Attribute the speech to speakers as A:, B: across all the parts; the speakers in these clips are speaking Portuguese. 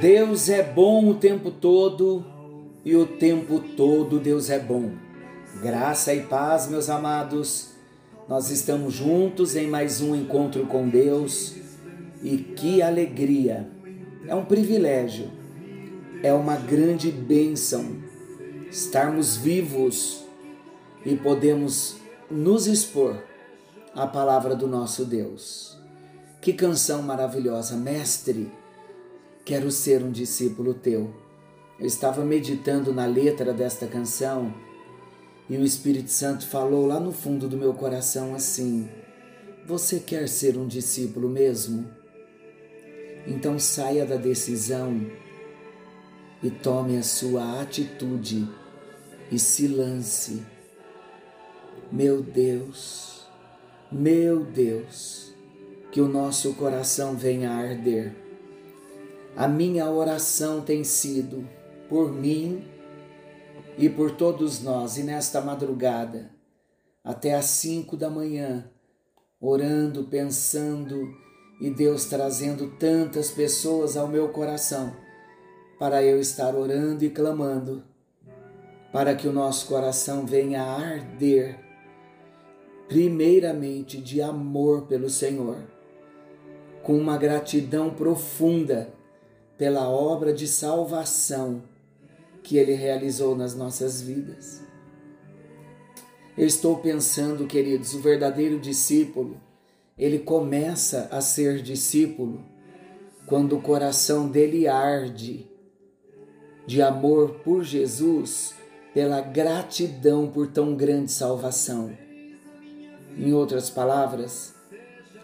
A: Deus é bom o tempo todo e o tempo todo Deus é bom. Graça e paz, meus amados. Nós estamos juntos em mais um encontro com Deus e que alegria! É um privilégio, é uma grande bênção estarmos vivos e podemos nos expor à palavra do nosso Deus. Que canção maravilhosa, mestre! Quero ser um discípulo teu. Eu estava meditando na letra desta canção e o Espírito Santo falou lá no fundo do meu coração assim: Você quer ser um discípulo mesmo? Então saia da decisão e tome a sua atitude e se lance. Meu Deus, meu Deus, que o nosso coração venha a arder a minha oração tem sido por mim e por todos nós, e nesta madrugada, até às cinco da manhã, orando, pensando e Deus trazendo tantas pessoas ao meu coração para eu estar orando e clamando, para que o nosso coração venha a arder, primeiramente de amor pelo Senhor, com uma gratidão profunda pela obra de salvação que Ele realizou nas nossas vidas. Eu estou pensando, queridos, o verdadeiro discípulo, ele começa a ser discípulo quando o coração dele arde de amor por Jesus, pela gratidão por tão grande salvação. Em outras palavras,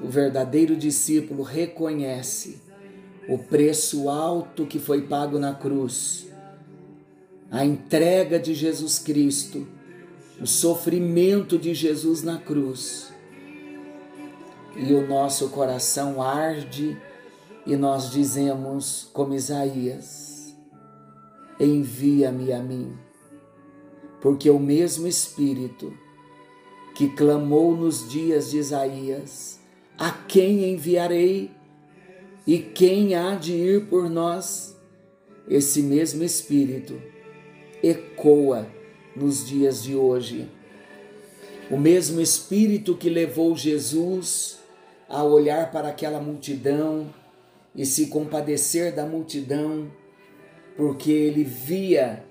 A: o verdadeiro discípulo reconhece o preço alto que foi pago na cruz, a entrega de Jesus Cristo, o sofrimento de Jesus na cruz. E o nosso coração arde e nós dizemos, como Isaías: Envia-me a mim, porque o mesmo Espírito que clamou nos dias de Isaías: A quem enviarei? E quem há de ir por nós? Esse mesmo Espírito ecoa nos dias de hoje. O mesmo Espírito que levou Jesus a olhar para aquela multidão e se compadecer da multidão, porque ele via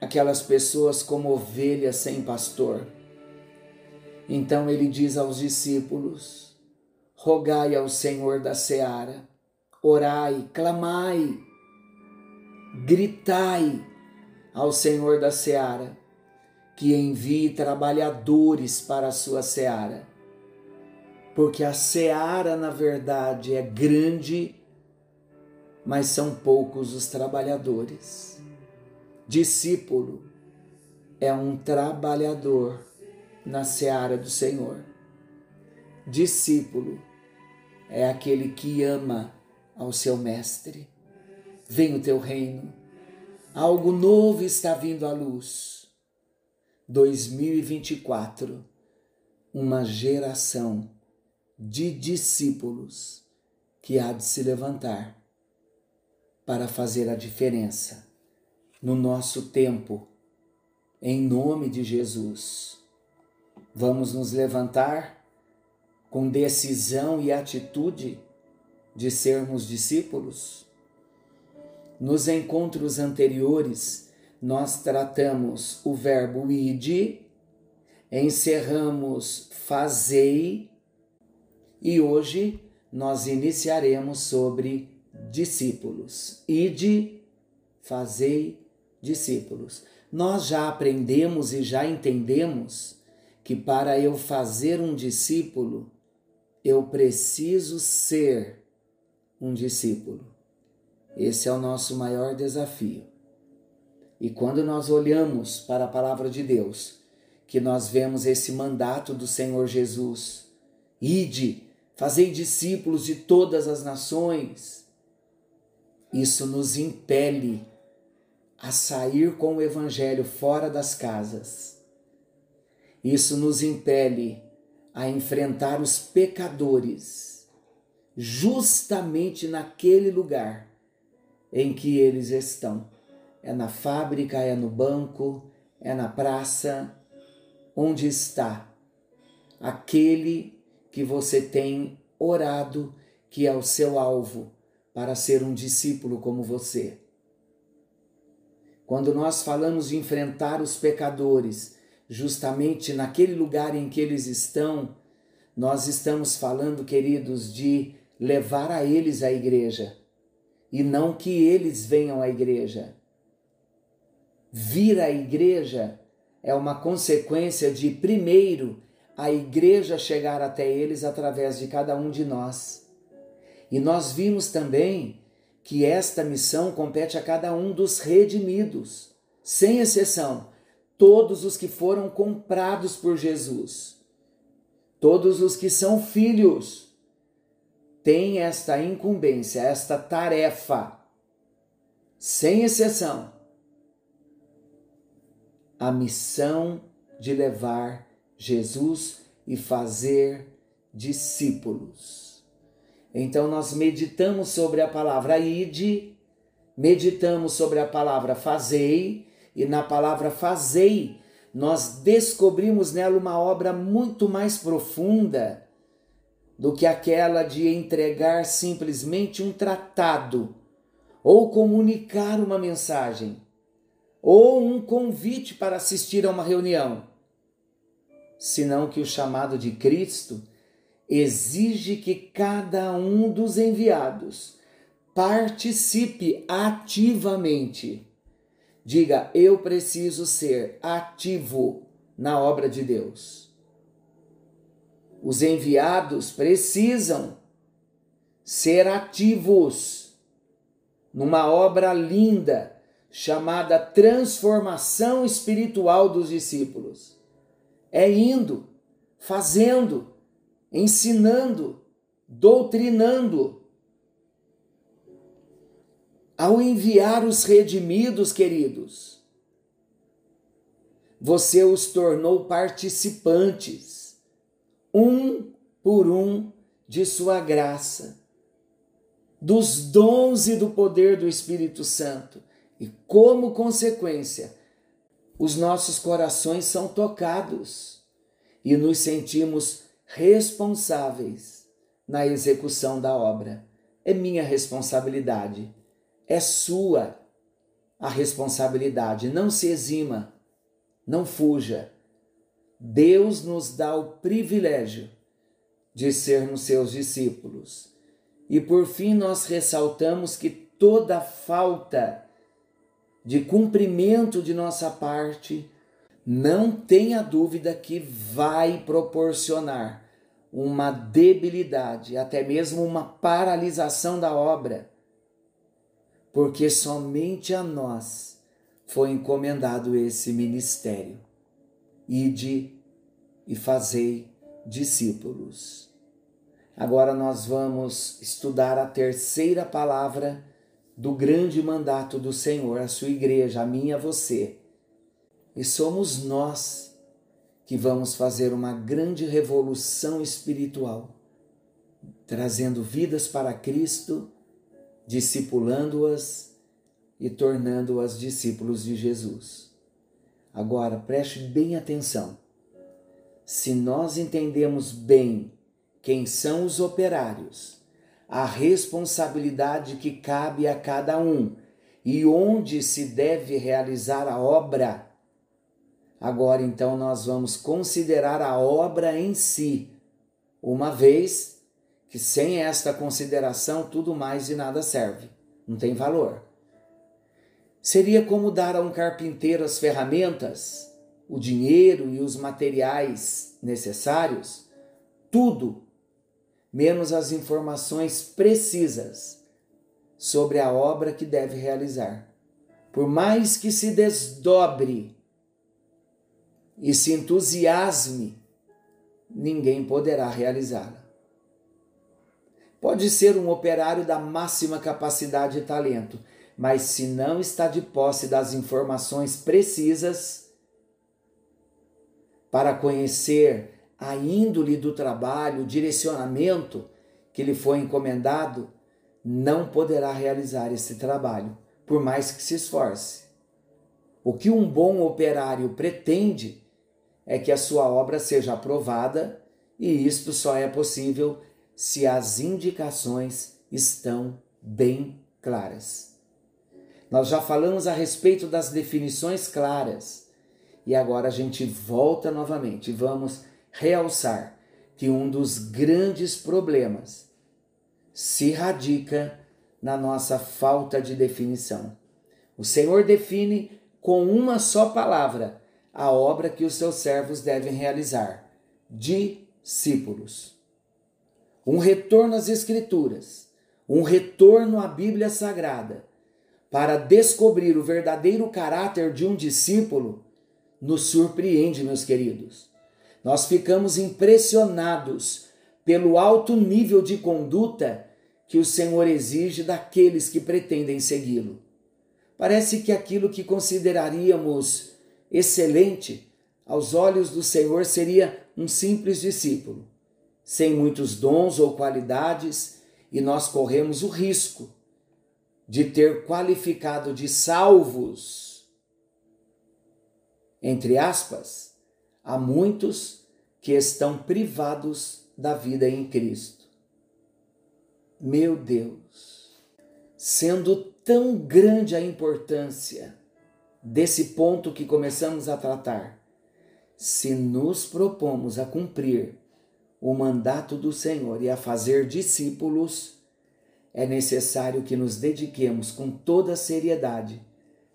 A: aquelas pessoas como ovelhas sem pastor. Então ele diz aos discípulos: rogai ao Senhor da seara, orai, clamai, gritai ao Senhor da seara, que envie trabalhadores para a sua seara. Porque a seara, na verdade, é grande, mas são poucos os trabalhadores. Discípulo é um trabalhador na seara do Senhor. Discípulo é aquele que ama ao seu mestre. Vem o teu reino. Algo novo está vindo à luz. 2024, uma geração de discípulos que há de se levantar para fazer a diferença no nosso tempo, em nome de Jesus. Vamos nos levantar com decisão e atitude de sermos discípulos? Nos encontros anteriores, nós tratamos o verbo ide, encerramos fazei e hoje nós iniciaremos sobre discípulos. Ide, fazei discípulos. Nós já aprendemos e já entendemos que para eu fazer um discípulo, eu preciso ser um discípulo. Esse é o nosso maior desafio. E quando nós olhamos para a palavra de Deus, que nós vemos esse mandato do Senhor Jesus: ide, fazei discípulos de todas as nações. Isso nos impele a sair com o evangelho fora das casas. Isso nos impele a enfrentar os pecadores justamente naquele lugar em que eles estão. É na fábrica, é no banco, é na praça, onde está aquele que você tem orado, que é o seu alvo para ser um discípulo como você. Quando nós falamos de enfrentar os pecadores, justamente naquele lugar em que eles estão, nós estamos falando, queridos, de levar a eles a igreja e não que eles venham à igreja. Vir à igreja é uma consequência de, primeiro, a igreja chegar até eles através de cada um de nós. E nós vimos também que esta missão compete a cada um dos redimidos, sem exceção, todos os que foram comprados por Jesus, todos os que são filhos, têm esta incumbência, esta tarefa, sem exceção, a missão de levar Jesus e fazer discípulos. Então nós meditamos sobre a palavra ide, meditamos sobre a palavra fazei, e na palavra fazei nós descobrimos nela uma obra muito mais profunda do que aquela de entregar simplesmente um tratado ou comunicar uma mensagem ou um convite para assistir a uma reunião, senão que o chamado de Cristo exige que cada um dos enviados participe ativamente. Diga, eu preciso ser ativo na obra de Deus. Os enviados precisam ser ativos numa obra linda chamada transformação espiritual dos discípulos. É indo, fazendo, ensinando, doutrinando. Ao enviar os redimidos, queridos, você os tornou participantes, um por um, de sua graça, dos dons e do poder do Espírito Santo. E como consequência, os nossos corações são tocados e nos sentimos responsáveis na execução da obra. É minha responsabilidade, é sua a responsabilidade. Não se exima, não fuja. Deus nos dá o privilégio de sermos seus discípulos. E por fim, nós ressaltamos que toda falta de cumprimento de nossa parte não tenha dúvida que vai proporcionar uma debilidade, até mesmo uma paralisação da obra, porque somente a nós foi encomendado esse ministério. Ide e fazei discípulos. Agora nós vamos estudar a terceira palavra do grande mandato do Senhor, a sua igreja, a minha, a você e somos nós que vamos fazer uma grande revolução espiritual, trazendo vidas para Cristo, discipulando-as e tornando-as discípulos de Jesus. Agora, preste bem atenção. Se nós entendemos bem quem são os operários, a responsabilidade que cabe a cada um e onde se deve realizar a obra, Agora então nós vamos considerar a obra em si, uma vez que sem esta consideração tudo mais de nada serve, não tem valor. Seria como dar a um carpinteiro as ferramentas, o dinheiro e os materiais necessários, tudo, menos as informações precisas sobre a obra que deve realizar. Por mais que se desdobre e se entusiasme, ninguém poderá realizá-la. Pode ser um operário da máxima capacidade e talento, mas se não está de posse das informações precisas para conhecer a índole do trabalho, o direcionamento que lhe foi encomendado, não poderá realizar esse trabalho, por mais que se esforce. O que um bom operário pretende é que a sua obra seja aprovada, e isto só é possível se as indicações estão bem claras. Nós já falamos a respeito das definições claras e agora a gente volta novamente vamos realçar que um dos grandes problemas se radica na nossa falta de definição. O Senhor define com uma só palavra a obra que os seus servos devem realizar: discípulos. Um retorno às Escrituras, um retorno à Bíblia Sagrada, para descobrir o verdadeiro caráter de um discípulo, nos surpreende, meus queridos. Nós ficamos impressionados pelo alto nível de conduta que o Senhor exige daqueles que pretendem segui-lo. Parece que aquilo que consideraríamos excelente aos olhos do Senhor seria um simples discípulo, sem muitos dons ou qualidades, e nós corremos o risco de ter qualificado de salvos, entre aspas, a muitos que estão privados da vida em Cristo. Meu Deus, sendo tão grande a importância desse ponto que começamos a tratar, se nos propomos a cumprir o mandato do Senhor e a fazer discípulos, é necessário que nos dediquemos com toda seriedade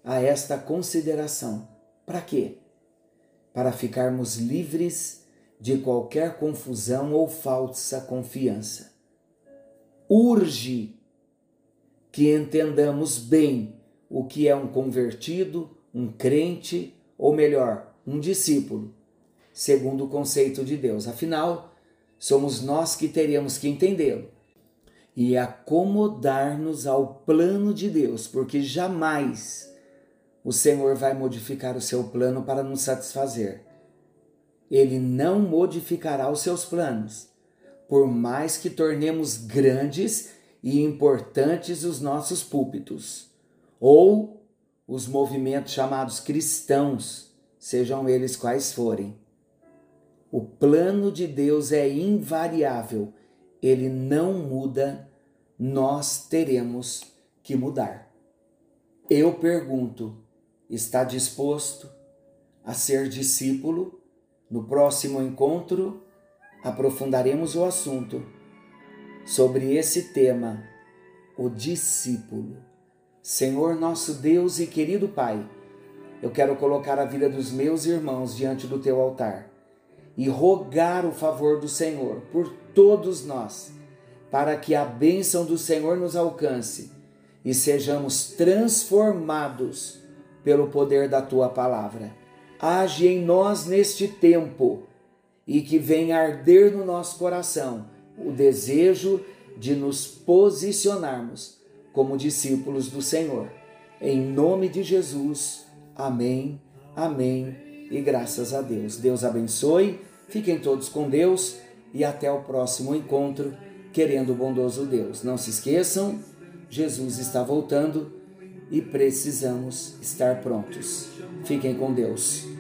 A: a esta consideração. Para quê? Para ficarmos livres de qualquer confusão ou falsa confiança. Urge que entendamos bem o que é um convertido, um crente, ou melhor, um discípulo, segundo o conceito de Deus. Afinal, somos nós que teríamos que entendê-lo e acomodar-nos ao plano de Deus, porque jamais o Senhor vai modificar o seu plano para nos satisfazer. Ele não modificará os seus planos, por mais que tornemos grandes e importantes os nossos púlpitos, ou os movimentos chamados cristãos, sejam eles quais forem. O plano de Deus é invariável ele não muda, nós teremos que mudar. Eu pergunto: está disposto a ser discípulo? No próximo encontro, aprofundaremos o assunto sobre esse tema, o discípulo. Senhor nosso Deus e querido Pai, eu quero colocar a vida dos meus irmãos diante do teu altar e rogar o favor do Senhor por todos nós, para que a bênção do Senhor nos alcance e sejamos transformados pelo poder da tua palavra. Age em nós neste tempo e que venha arder no nosso coração o desejo de nos posicionarmos como discípulos do Senhor. Em nome de Jesus. Amém. Amém e graças a Deus. Deus abençoe, fiquem todos com Deus e até o próximo encontro, querendo o bondoso Deus. Não se esqueçam, Jesus está voltando e precisamos estar prontos. Fiquem com Deus.